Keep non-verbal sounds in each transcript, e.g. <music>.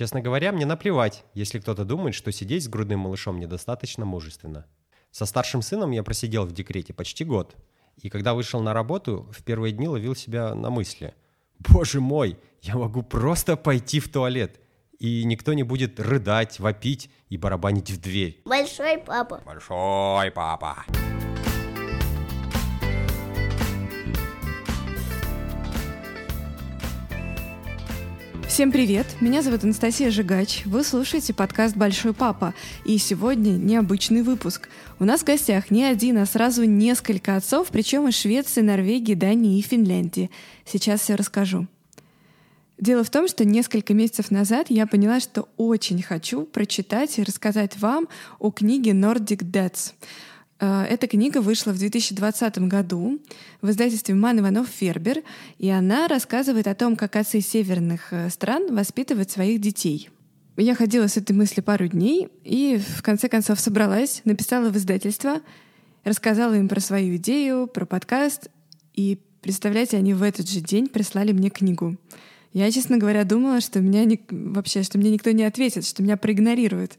Честно говоря, мне наплевать, если кто-то думает, что сидеть с грудным малышом недостаточно мужественно. Со старшим сыном я просидел в декрете почти год. И когда вышел на работу, в первые дни ловил себя на мысли. Боже мой, я могу просто пойти в туалет. И никто не будет рыдать, вопить и барабанить в дверь. Большой папа. Большой папа. Всем привет! Меня зовут Анастасия Жигач. Вы слушаете подкаст «Большой папа». И сегодня необычный выпуск. У нас в гостях не один, а сразу несколько отцов, причем из Швеции, Норвегии, Дании и Финляндии. Сейчас все расскажу. Дело в том, что несколько месяцев назад я поняла, что очень хочу прочитать и рассказать вам о книге «Nordic Dads». Э, эта книга вышла в 2020 году в издательстве «Ман Иванов Фербер», и она рассказывает о том, как отцы северных э, стран воспитывают своих детей. Я ходила с этой мыслью пару дней и в конце концов собралась, написала в издательство, рассказала им про свою идею, про подкаст, и, представляете, они в этот же день прислали мне книгу. Я, честно говоря, думала, что меня не... вообще, что мне никто не ответит, что меня проигнорируют.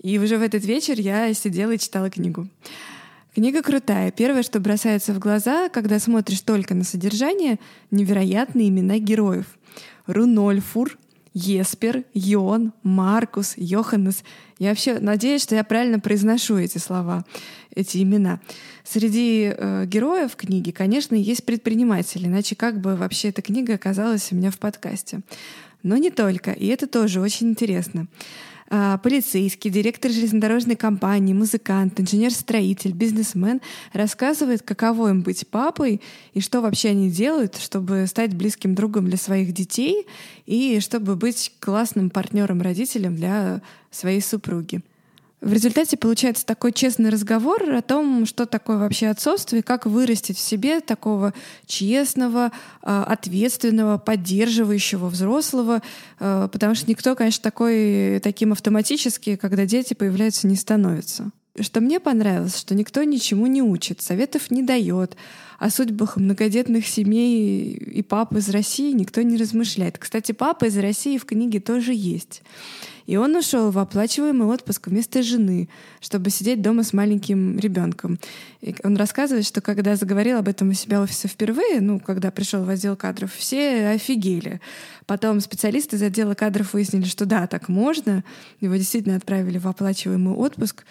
И уже в этот вечер я сидела и читала книгу. Книга крутая. Первое, что бросается в глаза, когда смотришь только на содержание, невероятные имена героев. Рунольфур, Еспер, Йон, Маркус, Йоханнес. Я вообще надеюсь, что я правильно произношу эти слова, эти имена. Среди э, героев книги, конечно, есть предприниматели, иначе как бы вообще эта книга оказалась у меня в подкасте. Но не только, и это тоже очень интересно. А, полицейский, директор железнодорожной компании, музыкант, инженер-строитель, бизнесмен рассказывает, каково им быть папой и что вообще они делают, чтобы стать близким другом для своих детей и чтобы быть классным партнером-родителем для своей супруги. В результате получается такой честный разговор о том, что такое вообще отцовство и как вырастить в себе такого честного, а, ответственного, поддерживающего взрослого, а, потому что никто, конечно, такой, таким автоматически, когда дети появляются, не становится. Что мне понравилось, что никто ничему не учит, советов не дает, о судьбах многодетных семей и пап из России никто не размышляет. Кстати, папа из России в книге тоже есть. И он ушел в оплачиваемый отпуск вместо жены, чтобы сидеть дома с маленьким ребенком. И он рассказывает, что когда заговорил об этом у себя в офисе впервые, ну, когда пришел в отдел кадров, все офигели. Потом специалисты из отдела кадров выяснили, что да, так можно. Его действительно отправили в оплачиваемый отпуск.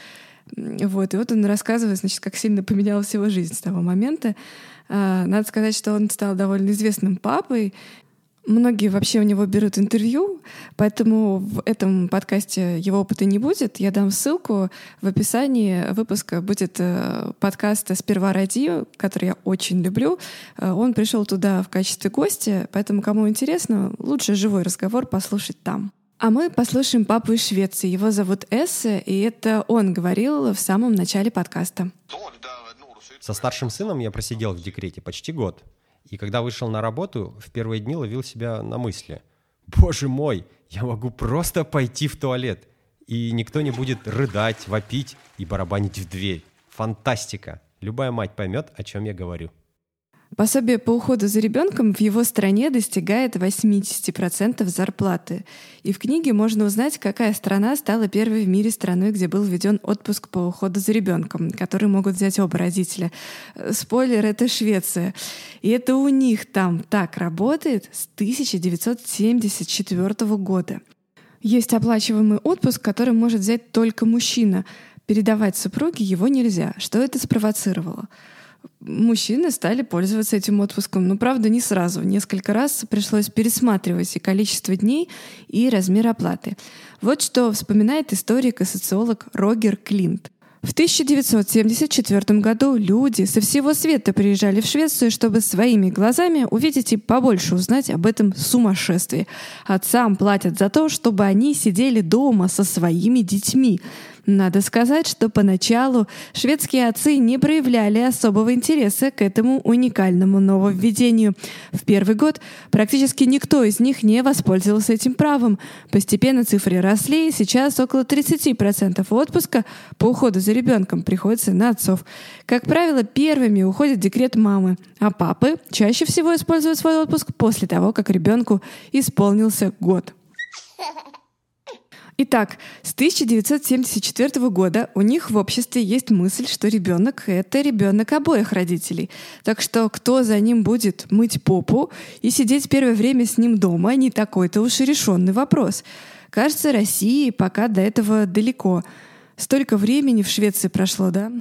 Вот, и вот он рассказывает, значит, как сильно поменялась его жизнь с того момента. А, надо сказать, что он стал довольно известным папой. Многие вообще у него берут интервью, поэтому в этом подкасте его опыта не будет. Я дам ссылку в описании выпуска. Будет э, подкаст «Сперва ради», который я очень люблю. Э, он пришел туда в качестве гостя, поэтому кому интересно, лучше живой разговор послушать там. А мы послушаем папу из Швеции. Его зовут Эссе, и это он говорил в самом начале подкаста. Со старшим сыном я просидел в декрете почти год. И когда вышел на работу, в первые дни ловил себя на мысли. Боже мой, я могу просто пойти в туалет. И никто не будет рыдать, вопить и барабанить в дверь. Фантастика. Любая мать поймет, о чем я говорю. Пособие по уходу за ребенком в его стране достигает 80% зарплаты. И в книге можно узнать, какая страна стала первой в мире страной, где был введен отпуск по уходу за ребенком, который могут взять оба родителя. Спойлер, это Швеция. И это у них там так работает с 1974 года. Есть оплачиваемый отпуск, который может взять только мужчина. Передавать супруге его нельзя. Что это спровоцировало? Мужчины стали пользоваться этим отпуском. Но, правда, не сразу. Несколько раз пришлось пересматривать и количество дней, и размер оплаты. Вот что вспоминает историк и социолог Рогер Клинт. В 1974 году люди со всего света приезжали в Швецию, чтобы своими глазами увидеть и побольше узнать об этом сумасшествии. Отцам платят за то, чтобы они сидели дома со своими детьми. Надо сказать, что поначалу шведские отцы не проявляли особого интереса к этому уникальному нововведению. В первый год практически никто из них не воспользовался этим правом. Постепенно цифры росли, и сейчас около 30% отпуска по уходу за ребенком приходится на отцов. Как правило, первыми уходит декрет мамы, а папы чаще всего используют свой отпуск после того, как ребенку исполнился год. <laughs> Итак, с 1974 года у них в обществе есть мысль, что ребенок — это ребенок обоих родителей. Так что кто за ним будет мыть попу и сидеть первое время с ним дома — не такой-то уж и решенный вопрос. Кажется, России пока до этого далеко. Столько времени в Швеции прошло, да?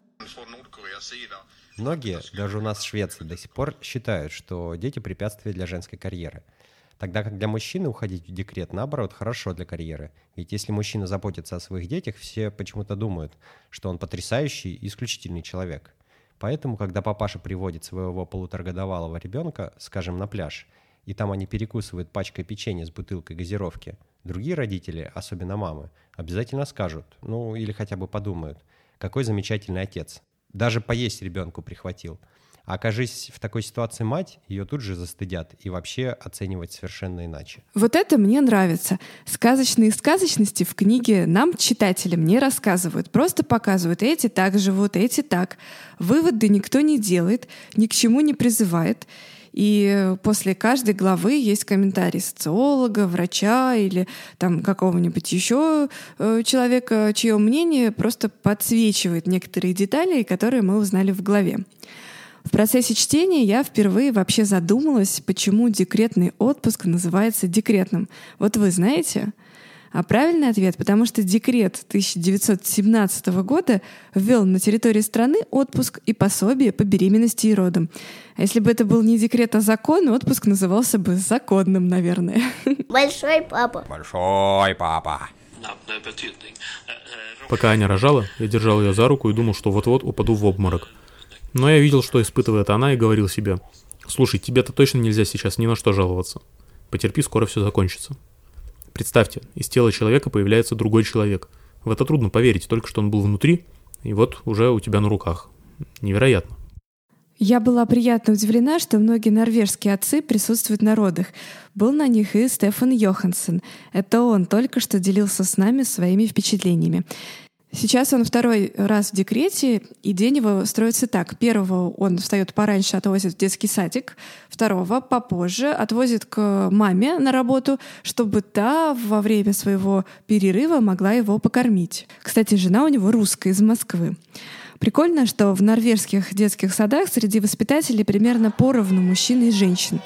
Многие, даже у нас в Швеции, до сих пор считают, что дети — препятствие для женской карьеры — Тогда как для мужчины уходить в декрет, наоборот, хорошо для карьеры. Ведь если мужчина заботится о своих детях, все почему-то думают, что он потрясающий и исключительный человек. Поэтому, когда папаша приводит своего полуторагодовалого ребенка, скажем, на пляж, и там они перекусывают пачкой печенья с бутылкой газировки, другие родители, особенно мамы, обязательно скажут, ну или хотя бы подумают, какой замечательный отец. Даже поесть ребенку прихватил – окажись в такой ситуации мать, ее тут же застыдят и вообще оценивать совершенно иначе. Вот это мне нравится. Сказочные сказочности в книге нам, читателям, не рассказывают. Просто показывают, эти так живут, эти так. Выводы никто не делает, ни к чему не призывает. И после каждой главы есть комментарий социолога, врача или там какого-нибудь еще э, человека, чье мнение просто подсвечивает некоторые детали, которые мы узнали в главе. В процессе чтения я впервые вообще задумалась, почему декретный отпуск называется декретным. Вот вы знаете? А правильный ответ, потому что декрет 1917 года ввел на территории страны отпуск и пособие по беременности и родам. А если бы это был не декрет, а закон, отпуск назывался бы законным, наверное. <laughs> Большой папа. Большой папа. Пока Аня рожала, я держал ее за руку и думал, что вот-вот упаду в обморок. Но я видел, что испытывает она, и говорил себе, «Слушай, тебе-то точно нельзя сейчас ни на что жаловаться. Потерпи, скоро все закончится». Представьте, из тела человека появляется другой человек. В это трудно поверить, только что он был внутри, и вот уже у тебя на руках. Невероятно. Я была приятно удивлена, что многие норвежские отцы присутствуют на родах. Был на них и Стефан Йоханссон. Это он только что делился с нами своими впечатлениями. Сейчас он второй раз в декрете, и день его строится так. Первого он встает пораньше, отвозит в детский садик. Второго попозже отвозит к маме на работу, чтобы та во время своего перерыва могла его покормить. Кстати, жена у него русская из Москвы. Прикольно, что в норвежских детских садах среди воспитателей примерно поровну мужчин и женщин.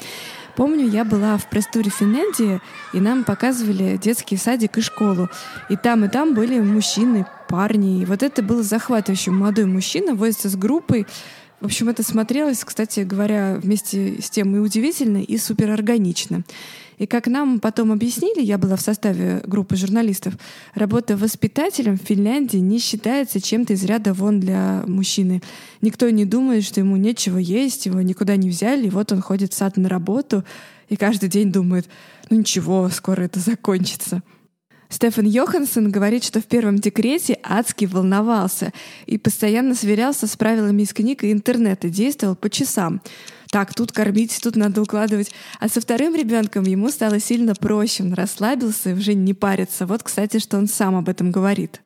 Помню, я была в пресс-туре Финляндии, и нам показывали детский садик и школу. И там, и там были мужчины, парни. И вот это было захватывающе. Молодой мужчина возится с группой. В общем, это смотрелось, кстати говоря, вместе с тем и удивительно, и суперорганично. И как нам потом объяснили, я была в составе группы журналистов, работа воспитателем в Финляндии не считается чем-то из ряда вон для мужчины. Никто не думает, что ему нечего есть, его никуда не взяли, и вот он ходит в сад на работу, и каждый день думает, ну ничего, скоро это закончится. Стефан Йоханссон говорит, что в первом декрете адски волновался и постоянно сверялся с правилами из книг и интернета, действовал по часам так, тут кормить, тут надо укладывать. А со вторым ребенком ему стало сильно проще, он расслабился и уже не парится. Вот, кстати, что он сам об этом говорит.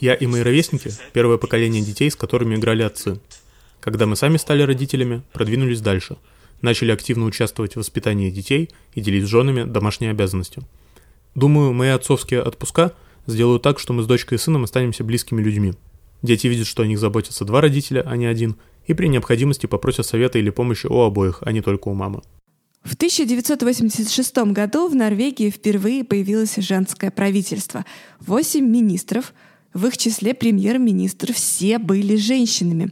Я и мои ровесники – первое поколение детей, с которыми играли отцы. Когда мы сами стали родителями, продвинулись дальше. Начали активно участвовать в воспитании детей и делить с женами домашние обязанности. Думаю, мои отцовские отпуска сделают так, что мы с дочкой и сыном останемся близкими людьми. Дети видят, что о них заботятся два родителя, а не один, и при необходимости попросят совета или помощи у обоих, а не только у мамы. В 1986 году в Норвегии впервые появилось женское правительство. Восемь министров, в их числе премьер-министр, все были женщинами.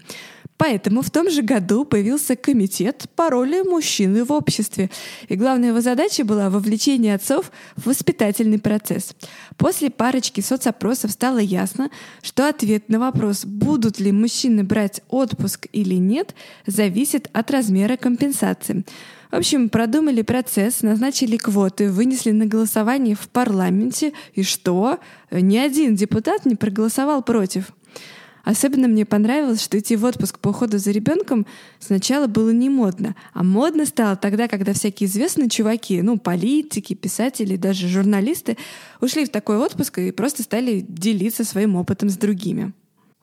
Поэтому в том же году появился комитет по роли мужчины в обществе. И главная его задача была вовлечение отцов в воспитательный процесс. После парочки соцопросов стало ясно, что ответ на вопрос, будут ли мужчины брать отпуск или нет, зависит от размера компенсации. В общем, продумали процесс, назначили квоты, вынесли на голосование в парламенте. И что? Ни один депутат не проголосовал против. Особенно мне понравилось, что идти в отпуск по уходу за ребенком сначала было не модно, а модно стало тогда, когда всякие известные чуваки, ну, политики, писатели, даже журналисты ушли в такой отпуск и просто стали делиться своим опытом с другими.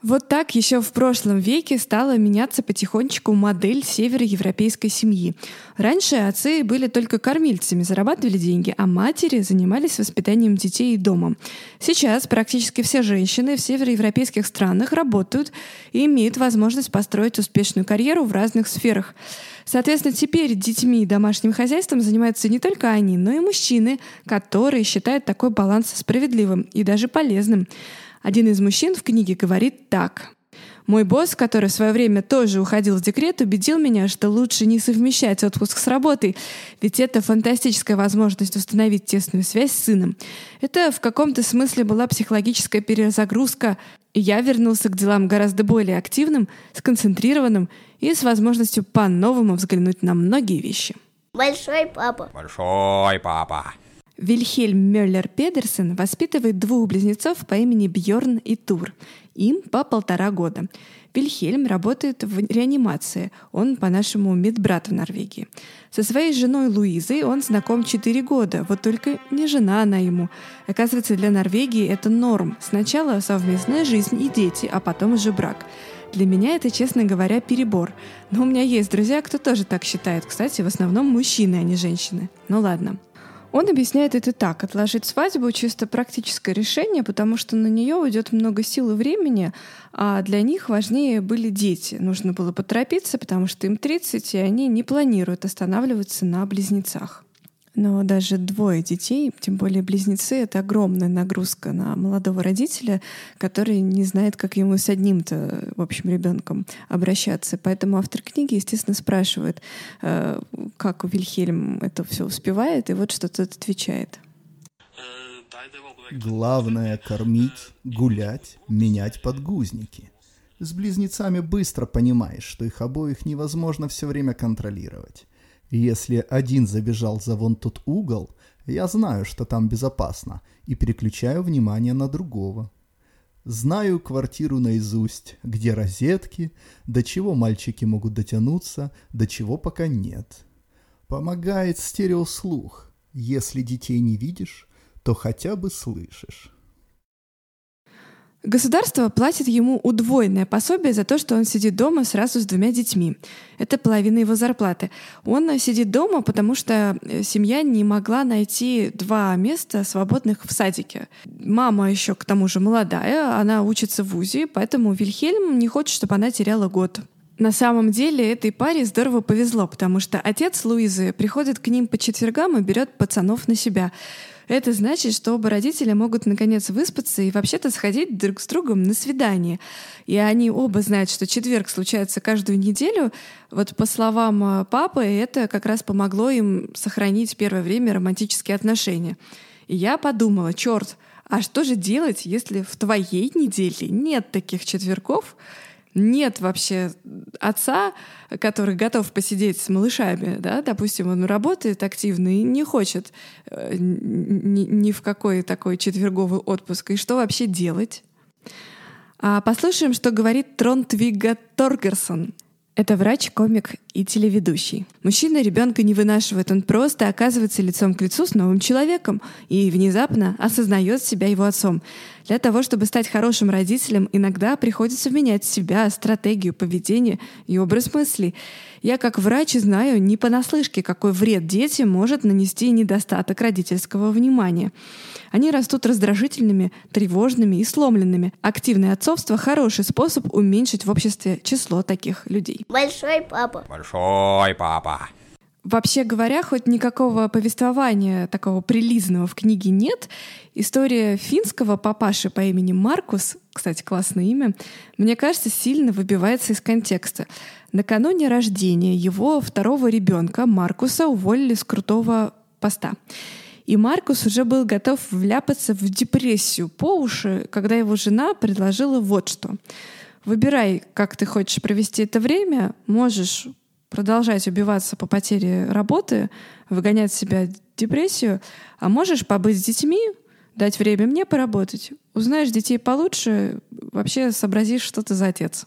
Вот так еще в прошлом веке стала меняться потихонечку модель североевропейской семьи. Раньше отцы были только кормильцами, зарабатывали деньги, а матери занимались воспитанием детей и домом. Сейчас практически все женщины в североевропейских странах работают и имеют возможность построить успешную карьеру в разных сферах. Соответственно, теперь детьми и домашним хозяйством занимаются не только они, но и мужчины, которые считают такой баланс справедливым и даже полезным. Один из мужчин в книге говорит так. Мой босс, который в свое время тоже уходил в декрет, убедил меня, что лучше не совмещать отпуск с работой, ведь это фантастическая возможность установить тесную связь с сыном. Это в каком-то смысле была психологическая перезагрузка, и я вернулся к делам гораздо более активным, сконцентрированным и с возможностью по-новому взглянуть на многие вещи. Большой папа. Большой папа. Вильхельм Мюллер Педерсен воспитывает двух близнецов по имени Бьорн и Тур. Им по полтора года. Вильхельм работает в реанимации. Он, по-нашему, медбрат в Норвегии. Со своей женой Луизой он знаком 4 года. Вот только не жена она ему. Оказывается, для Норвегии это норм. Сначала совместная жизнь и дети, а потом уже брак. Для меня это, честно говоря, перебор. Но у меня есть друзья, кто тоже так считает. Кстати, в основном мужчины, а не женщины. Ну ладно. Он объясняет это так. Отложить свадьбу — чисто практическое решение, потому что на нее уйдет много сил и времени, а для них важнее были дети. Нужно было поторопиться, потому что им 30, и они не планируют останавливаться на близнецах. Но даже двое детей, тем более близнецы, это огромная нагрузка на молодого родителя, который не знает, как ему с одним-то, в общем, ребенком обращаться. Поэтому автор книги, естественно, спрашивает, э, как Вильхельм это все успевает, и вот что тот отвечает. Главное — кормить, гулять, менять подгузники. С близнецами быстро понимаешь, что их обоих невозможно все время контролировать. Если один забежал за вон тот угол, я знаю, что там безопасно, и переключаю внимание на другого. Знаю квартиру наизусть, где розетки, до чего мальчики могут дотянуться, до чего пока нет. Помогает стереослух. Если детей не видишь, то хотя бы слышишь. Государство платит ему удвоенное пособие за то, что он сидит дома сразу с двумя детьми. Это половина его зарплаты. Он сидит дома, потому что э, семья не могла найти два места свободных в садике. Мама еще к тому же молодая, она учится в ВУЗе, поэтому Вильхельм не хочет, чтобы она теряла год. На самом деле этой паре здорово повезло, потому что отец Луизы приходит к ним по четвергам и берет пацанов на себя. Это значит, что оба родителя могут наконец выспаться и вообще-то сходить друг с другом на свидание. И они оба знают, что четверг случается каждую неделю. Вот по словам э, папы, это как раз помогло им сохранить первое время романтические отношения. И я подумала, черт, а что же делать, если в твоей неделе нет таких четвергов, нет вообще отца, который готов посидеть с малышами, да, допустим, он работает активно и не хочет э, ни, ни в какой такой четверговый отпуск. И что вообще делать? А послушаем, что говорит Тронтвига Торгерсон. Это врач, комик и телеведущий. Мужчина ребенка не вынашивает, он просто оказывается лицом к лицу с новым человеком и внезапно осознает себя его отцом. Для того, чтобы стать хорошим родителем, иногда приходится менять себя, стратегию, поведение и образ мыслей. Я как врач знаю не понаслышке, какой вред детям может нанести недостаток родительского внимания. Они растут раздражительными, тревожными и сломленными. Активное отцовство — хороший способ уменьшить в обществе число таких людей. Большой папа. Большой папа. Вообще говоря, хоть никакого повествования такого прилизного в книге нет, история финского папаши по имени Маркус, кстати, классное имя, мне кажется, сильно выбивается из контекста. Накануне рождения его второго ребенка Маркуса уволили с крутого поста. И Маркус уже был готов вляпаться в депрессию по уши, когда его жена предложила вот что. Выбирай, как ты хочешь провести это время, можешь продолжать убиваться по потере работы, выгонять себя депрессию, а можешь побыть с детьми, дать время мне поработать. Узнаешь детей получше, вообще сообразишь, что ты за отец.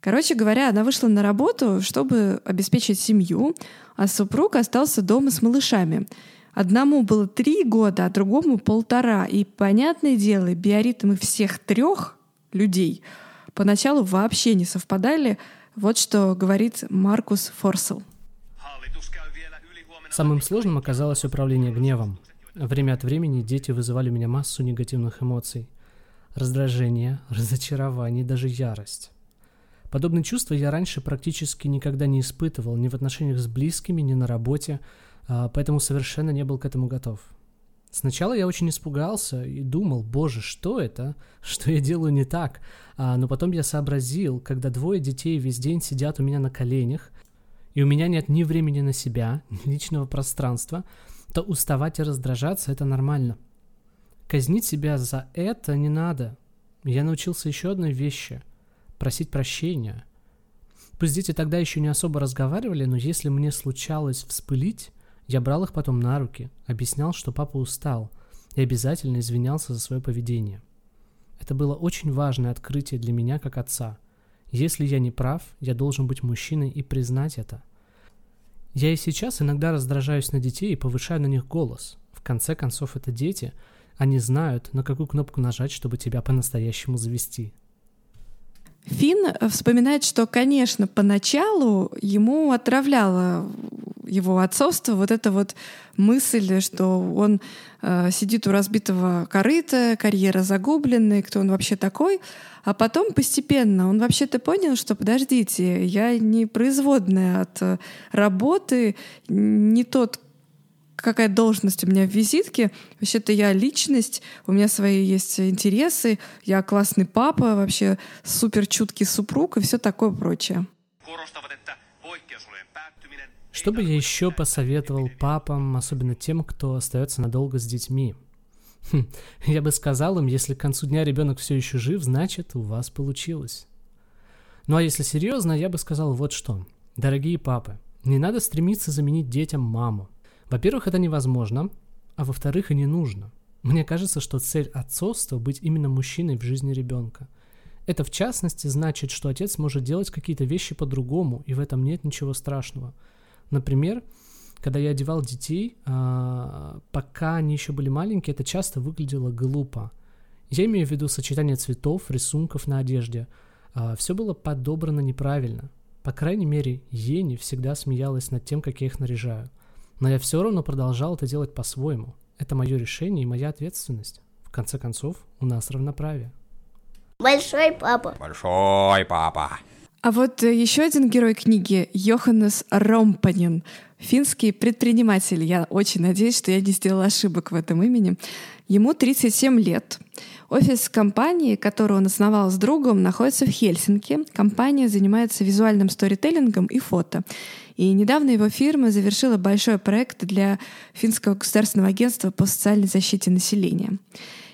Короче говоря, она вышла на работу, чтобы обеспечить семью, а супруг остался дома с малышами. Одному было три года, а другому полтора. И, понятное дело, биоритмы всех трех людей поначалу вообще не совпадали. Вот что говорит Маркус Форсел. Самым сложным оказалось управление гневом. Время от времени дети вызывали у меня массу негативных эмоций. Раздражение, разочарование, даже ярость. Подобные чувства я раньше практически никогда не испытывал ни в отношениях с близкими, ни на работе, поэтому совершенно не был к этому готов. Сначала я очень испугался и думал, боже, что это? <laughs> Что я делаю не так? А, но потом я сообразил, когда двое детей весь день сидят у меня на коленях, и у меня нет ни времени на себя, <laughs> ни личного пространства, то уставать и раздражаться – это нормально. Казнить себя за это не надо. Я научился еще одной вещи – просить прощения. Пусть дети тогда еще не особо разговаривали, но если мне случалось вспылить, я брал их потом на руки, объяснял, что папа устал, и обязательно извинялся за свое поведение. Это было очень важное открытие для меня как отца – если я не прав, я должен быть мужчиной и признать это. Я и сейчас иногда раздражаюсь на детей и повышаю на них голос. В конце концов, это дети. Они знают, на какую кнопку нажать, чтобы тебя по-настоящему завести. Финн вспоминает, что, конечно, поначалу ему отравляло его отцовство вот эта вот мысль, что он э, сидит у разбитого корыта, карьера загубленная, кто он вообще такой. А потом постепенно он вообще-то понял, что подождите, я не производная от э, работы, не тот, какая должность у меня в визитке. Вообще-то я личность, у меня свои есть интересы, я классный папа, вообще супер чуткий супруг и все такое прочее. Что бы я еще посоветовал папам, особенно тем, кто остается надолго с детьми? Хм, я бы сказал им, если к концу дня ребенок все еще жив, значит, у вас получилось. Ну а если серьезно, я бы сказал вот что. Дорогие папы, не надо стремиться заменить детям маму. Во-первых, это невозможно, а во-вторых, и не нужно. Мне кажется, что цель отцовства – быть именно мужчиной в жизни ребенка. Это в частности значит, что отец может делать какие-то вещи по-другому, и в этом нет ничего страшного. Например, когда я одевал детей, а, пока они еще были маленькие, это часто выглядело глупо. Я имею в виду сочетание цветов, рисунков на одежде. А, Все было подобрано неправильно. По крайней мере, Ени всегда смеялась над тем, как я их наряжаю. Но я все равно продолжал это делать по-своему. Это мое решение и моя ответственность. В конце концов, у нас равноправие. Большой папа. Большой папа. А вот э, еще один герой книги — Йоханнес Ромпанин, финский предприниматель. Я очень надеюсь, что я не сделала ошибок в этом имени. Ему 37 лет. Офис компании, которую он основал с другом, находится в Хельсинки. Компания занимается визуальным сторителлингом и фото. И недавно его фирма завершила большой проект для Финского государственного агентства по социальной защите населения.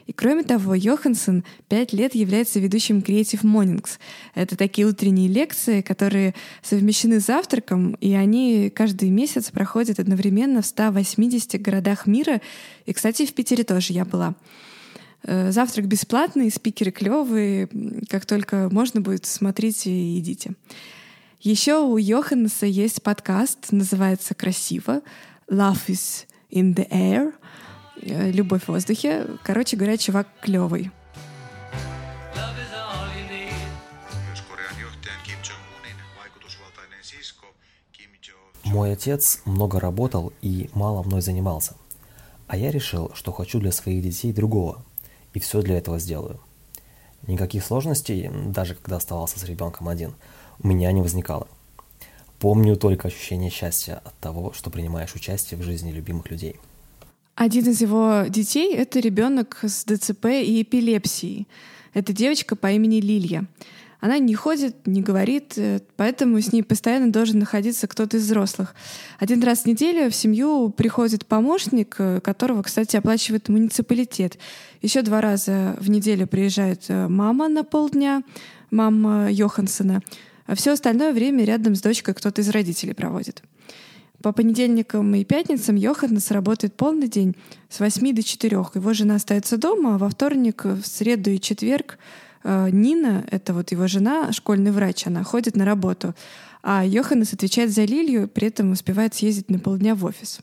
И кроме того, Йоханссон пять лет является ведущим Creative Mornings. Это такие утренние лекции, которые совмещены с завтраком, и они каждый месяц проходят одновременно в 180 городах мира. И, кстати, в Питере тоже я была. Э, завтрак бесплатный, спикеры клевые. Как только можно будет, смотрите и идите. Еще у Йоханнеса есть подкаст, называется «Красиво» «Love is in the air», любовь в воздухе. Короче говоря, чувак клевый. Мой отец много работал и мало мной занимался. А я решил, что хочу для своих детей другого. И все для этого сделаю. Никаких сложностей, даже когда оставался с ребенком один, у меня не возникало. Помню только ощущение счастья от того, что принимаешь участие в жизни любимых людей – один из его детей — это ребенок с ДЦП и эпилепсией. Это девочка по имени Лилия. Она не ходит, не говорит, э, поэтому с ней постоянно должен находиться кто-то из взрослых. Один раз в неделю в семью приходит помощник, э, которого, кстати, оплачивает муниципалитет. Еще два раза в неделю приезжает э, мама на полдня, мама Йохансона, а все остальное время рядом с дочкой кто-то из родителей проводит. По понедельникам и пятницам Йоханнес работает полный день с 8 до 4. Его жена остается дома, а во вторник, в среду и четверг э, Нина, это вот его жена, школьный врач, она ходит на работу. А Йоханнес отвечает за Лилию, при этом успевает съездить на полдня в офис.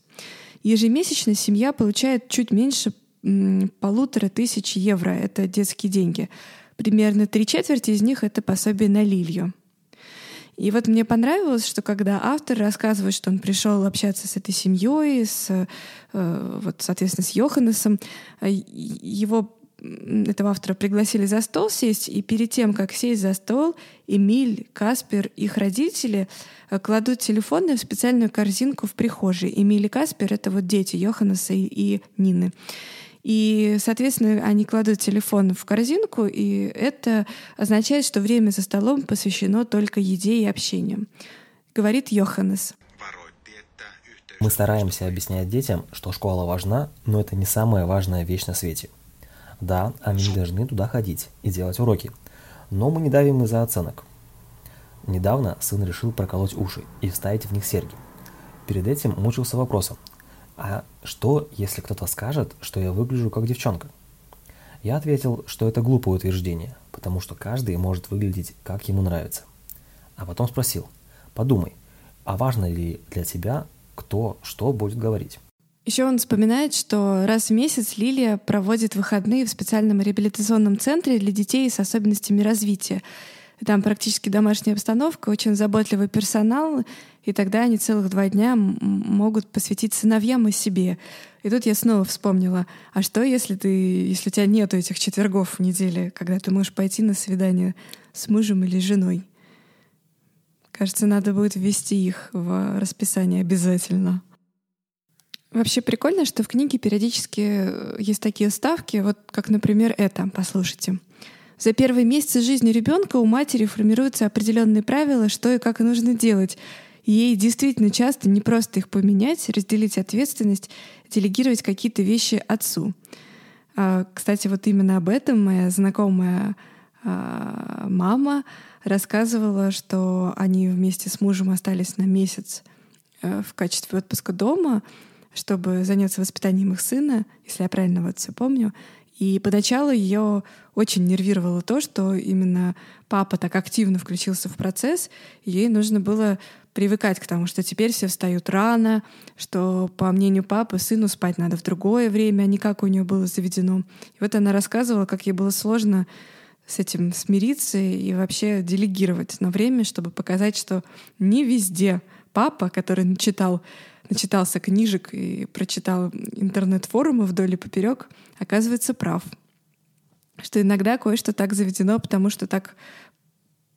Ежемесячно семья получает чуть меньше полутора тысяч евро. Это детские деньги. Примерно три четверти из них — это пособие на Лилью. И вот мне понравилось, что когда автор рассказывает, что он пришел общаться с этой семьей, с, э, вот, соответственно, с Йоханнесом, э, его этого автора пригласили за стол сесть, и перед тем, как сесть за стол, Эмиль, Каспер, их родители э, кладут телефоны в специальную корзинку в прихожей. Эмиль и Каспер — это вот дети Йоханнеса и, и Нины. И, соответственно, они кладут телефон в корзинку, и это означает, что время за столом посвящено только еде и общению. Говорит Йоханнес. Мы стараемся объяснять детям, что школа важна, но это не самая важная вещь на свете. Да, они должны туда ходить и делать уроки, но мы не давим из-за оценок. Недавно сын решил проколоть уши и вставить в них серьги. Перед этим мучился вопросом, а что, если кто-то скажет, что я выгляжу как девчонка? Я ответил, что это глупое утверждение, потому что каждый может выглядеть, как ему нравится. А потом спросил, подумай, а важно ли для тебя, кто что будет говорить? Еще он вспоминает, что раз в месяц Лилия проводит выходные в специальном реабилитационном центре для детей с особенностями развития. Там практически домашняя обстановка, очень заботливый персонал, и тогда они целых два дня могут посвятить сыновьям и себе. И тут я снова вспомнила, а что, если ты, если у тебя нет этих четвергов в неделе, когда ты можешь пойти на свидание с мужем или женой? Кажется, надо будет ввести их в расписание обязательно. Вообще прикольно, что в книге периодически есть такие ставки, вот как, например, это, послушайте. За первые месяцы жизни ребенка у матери формируются определенные правила, что и как нужно делать. Ей действительно часто не просто их поменять, разделить ответственность, делегировать какие-то вещи отцу. А, кстати, вот именно об этом моя знакомая а, мама рассказывала, что они вместе с мужем остались на месяц э, в качестве отпуска дома, чтобы заняться воспитанием их сына, если я правильно вот все помню. И поначалу ее очень нервировало то, что именно папа так активно включился в процесс, ей нужно было привыкать к тому, что теперь все встают рано, что, по мнению папы, сыну спать надо в другое время, а не как у нее было заведено. И вот она рассказывала, как ей было сложно с этим смириться и вообще делегировать на время, чтобы показать, что не везде папа, который начитал начитался книжек и прочитал интернет-форумы вдоль и поперек, оказывается прав. Что иногда кое-что так заведено, потому что так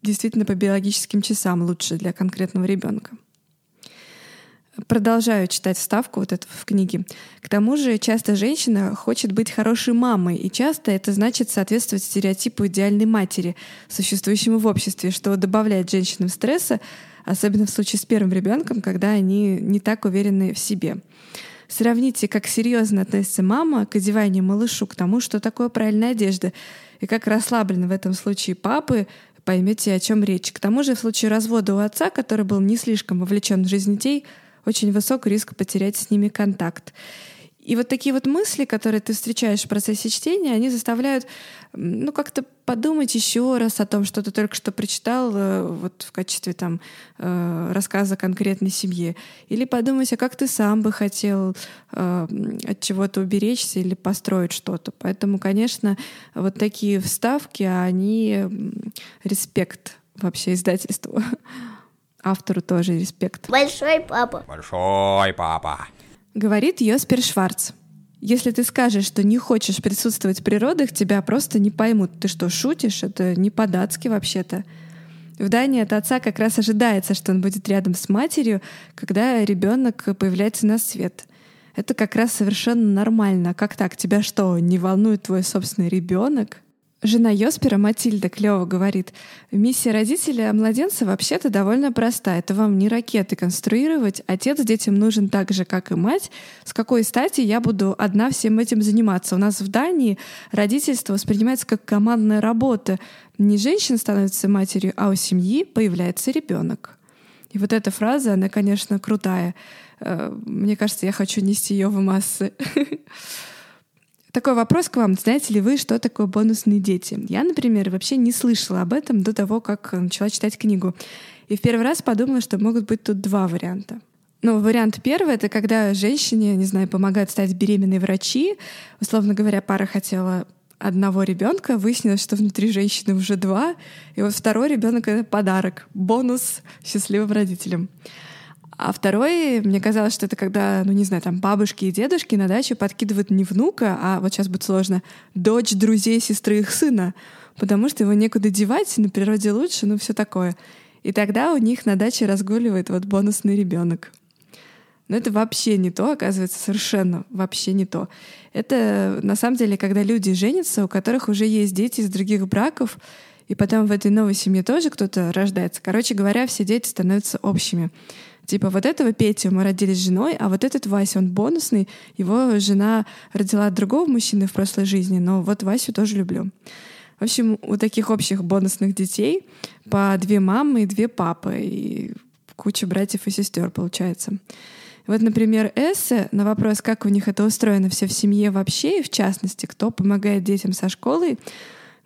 действительно по биологическим часам лучше для конкретного ребенка. Продолжаю читать вставку вот эту в книге. К тому же часто женщина хочет быть хорошей мамой, и часто это значит соответствовать стереотипу идеальной матери, существующему в обществе, что добавляет женщинам стресса, особенно в случае с первым ребенком, когда они не так уверены в себе. Сравните, как серьезно относится мама к одеванию малышу, к тому, что такое правильная одежда, и как расслабленно в этом случае папы, поймете, о чем речь. К тому же в случае развода у отца, который был не слишком вовлечен в жизнь детей, очень высок риск потерять с ними контакт. И вот такие вот мысли, которые ты встречаешь в процессе чтения, они заставляют, ну, как-то подумать еще раз о том, что ты только что прочитал э, вот в качестве там э, рассказа конкретной семье. Или подумать, а как ты сам бы хотел э, от чего-то уберечься или построить что-то. Поэтому, конечно, вот такие вставки, они респект вообще издательству. <laughs> Автору тоже респект. Большой папа. Большой папа. Говорит Йоспер Шварц. Если ты скажешь, что не хочешь присутствовать в родах, тебя просто не поймут. Ты что, шутишь? Это не по-датски вообще-то. В Дании от отца как раз ожидается, что он будет рядом с матерью, когда ребенок появляется на свет. Это как раз совершенно нормально. Как так? Тебя что, не волнует твой собственный ребенок? Жена Йоспера Матильда Клева говорит, миссия родителя младенца вообще-то довольно проста. Это вам не ракеты конструировать. Отец детям нужен так же, как и мать. С какой стати я буду одна всем этим заниматься? У нас в Дании родительство воспринимается как командная работа. Не женщина становится матерью, а у семьи появляется ребенок. И вот эта фраза, она, конечно, крутая. Э, мне кажется, я хочу нести ее в массы. <laughs> Такой вопрос к вам. Знаете ли вы, что такое бонусные дети? Я, например, вообще не слышала об этом до того, как начала читать книгу. И в первый раз подумала, что могут быть тут два варианта. Ну, вариант первый — это когда женщине, не знаю, помогают стать беременной врачи. Условно говоря, пара хотела одного ребенка, выяснилось, что внутри женщины уже два, и вот второй ребенок это подарок, бонус счастливым родителям. А второй, мне казалось, что это когда, ну не знаю, там бабушки и дедушки на даче подкидывают не внука, а вот сейчас будет сложно, дочь друзей сестры их сына, потому что его некуда девать, на природе лучше, ну все такое. И тогда у них на даче разгуливает вот бонусный ребенок. Но это вообще не то, оказывается, совершенно вообще не то. Это на самом деле, когда люди женятся, у которых уже есть дети из других браков, и потом в этой новой семье тоже кто-то рождается. Короче говоря, все дети становятся общими. Типа вот этого Петю мы родили с женой, а вот этот Вася, он бонусный. Его жена родила от другого мужчины в прошлой жизни, но вот Васю тоже люблю. В общем, у таких общих бонусных детей по две мамы и две папы, и куча братьев и сестер получается. Вот, например, эссе на вопрос, как у них это устроено все в семье вообще, и в частности, кто помогает детям со школой,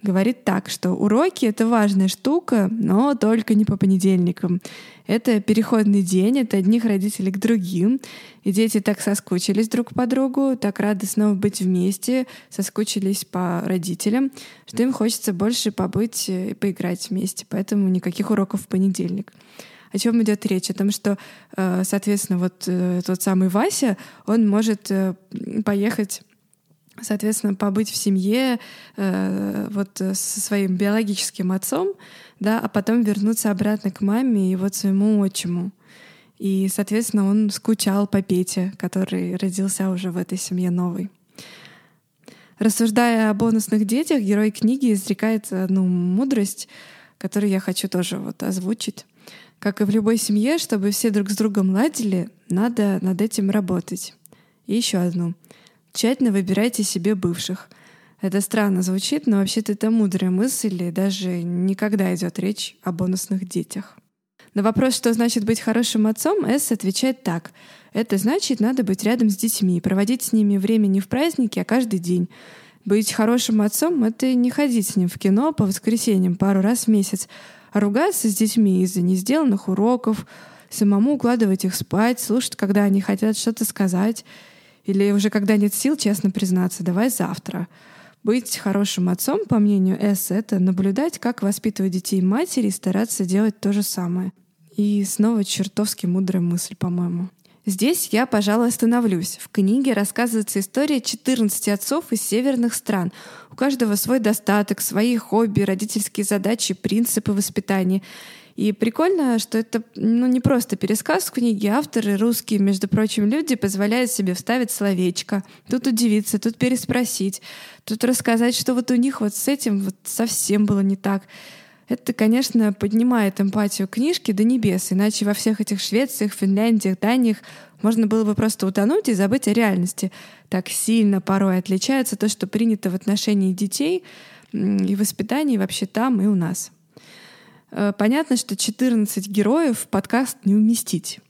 говорит так, что уроки — это важная штука, но только не по понедельникам. Это переходный день от одних родителей к другим, и дети так соскучились друг по другу, так рады снова быть вместе, соскучились по родителям, что им хочется больше побыть и поиграть вместе, поэтому никаких уроков в понедельник. О чем идет речь? О том, что, э, соответственно, вот э, тот самый Вася, он может э, поехать соответственно, побыть в семье э, вот со своим биологическим отцом, да, а потом вернуться обратно к маме и вот своему отчиму. И, соответственно, он скучал по Пете, который родился уже в этой семье новой. Рассуждая о бонусных детях, герой книги изрекает одну мудрость, которую я хочу тоже вот озвучить. Как и в любой семье, чтобы все друг с другом ладили, надо над этим работать. И еще одну — Тщательно выбирайте себе бывших. Это странно звучит, но вообще-то это мудрая мысль, и даже никогда идет речь о бонусных детях. На вопрос, что значит быть хорошим отцом, Эс отвечает так. Это значит, надо быть рядом с детьми, проводить с ними время не в празднике, а каждый день. Быть хорошим отцом — это не ходить с ним в кино по воскресеньям пару раз в месяц, а ругаться с детьми из-за несделанных уроков, самому укладывать их спать, слушать, когда они хотят что-то сказать — или уже когда нет сил, честно признаться, давай завтра. Быть хорошим отцом, по мнению С, это наблюдать, как воспитывать детей матери и стараться делать то же самое. И снова чертовски мудрая мысль, по-моему. Здесь я, пожалуй, остановлюсь. В книге рассказывается история 14 отцов из северных стран. У каждого свой достаток, свои хобби, родительские задачи, принципы воспитания. И прикольно, что это ну, не просто пересказ книги. Авторы, русские, между прочим, люди позволяют себе вставить словечко, тут удивиться, тут переспросить, тут рассказать, что вот у них вот с этим вот совсем было не так. Это, конечно, поднимает эмпатию книжки до небес, иначе во всех этих Швециях, Финляндиях, Даниях можно было бы просто утонуть и забыть о реальности. Так сильно порой отличается то, что принято в отношении детей и воспитании вообще там и у нас. Э, понятно, что 14 героев в подкаст не уместить.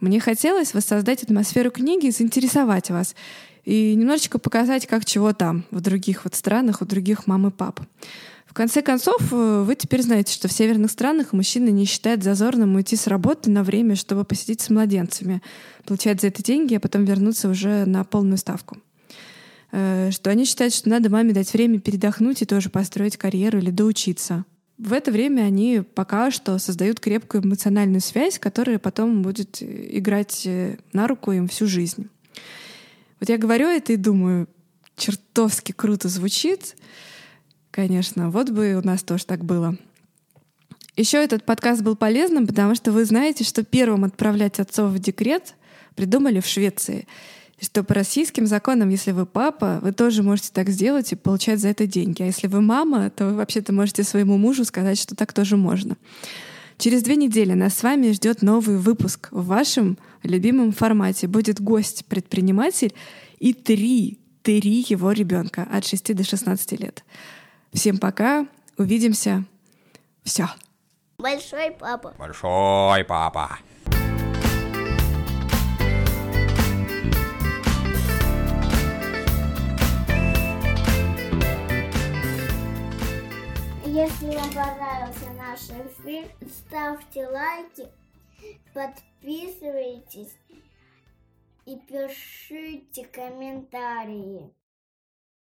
Мне хотелось воссоздать атмосферу книги и заинтересовать вас. И немножечко показать, как чего там, в других вот странах, у других мам и пап. В конце концов, э, вы теперь знаете, что в северных странах мужчины не считают зазорным уйти с работы на время, чтобы посидеть с младенцами, получать за это деньги, а потом вернуться уже на полную ставку. Э, что они считают, что надо маме дать время передохнуть и тоже построить карьеру или доучиться. В это время они пока что создают крепкую эмоциональную связь, которая потом будет играть э, на руку им всю жизнь. Вот я говорю это и думаю, чертовски круто звучит. Конечно, вот бы у нас тоже так было. Еще этот подкаст был полезным, потому что вы знаете, что первым отправлять отцов в декрет придумали в Швеции что по российским законам, если вы папа, вы тоже можете так сделать и получать за это деньги. А если вы мама, то вы вообще-то можете своему мужу сказать, что так тоже можно. Через две недели нас с вами ждет новый выпуск в вашем любимом формате. Будет гость-предприниматель и три, три его ребенка от 6 до 16 лет. Всем пока, увидимся. Все. Большой папа. Большой папа. Если вам понравился наш эфир, ставьте лайки, подписывайтесь и пишите комментарии.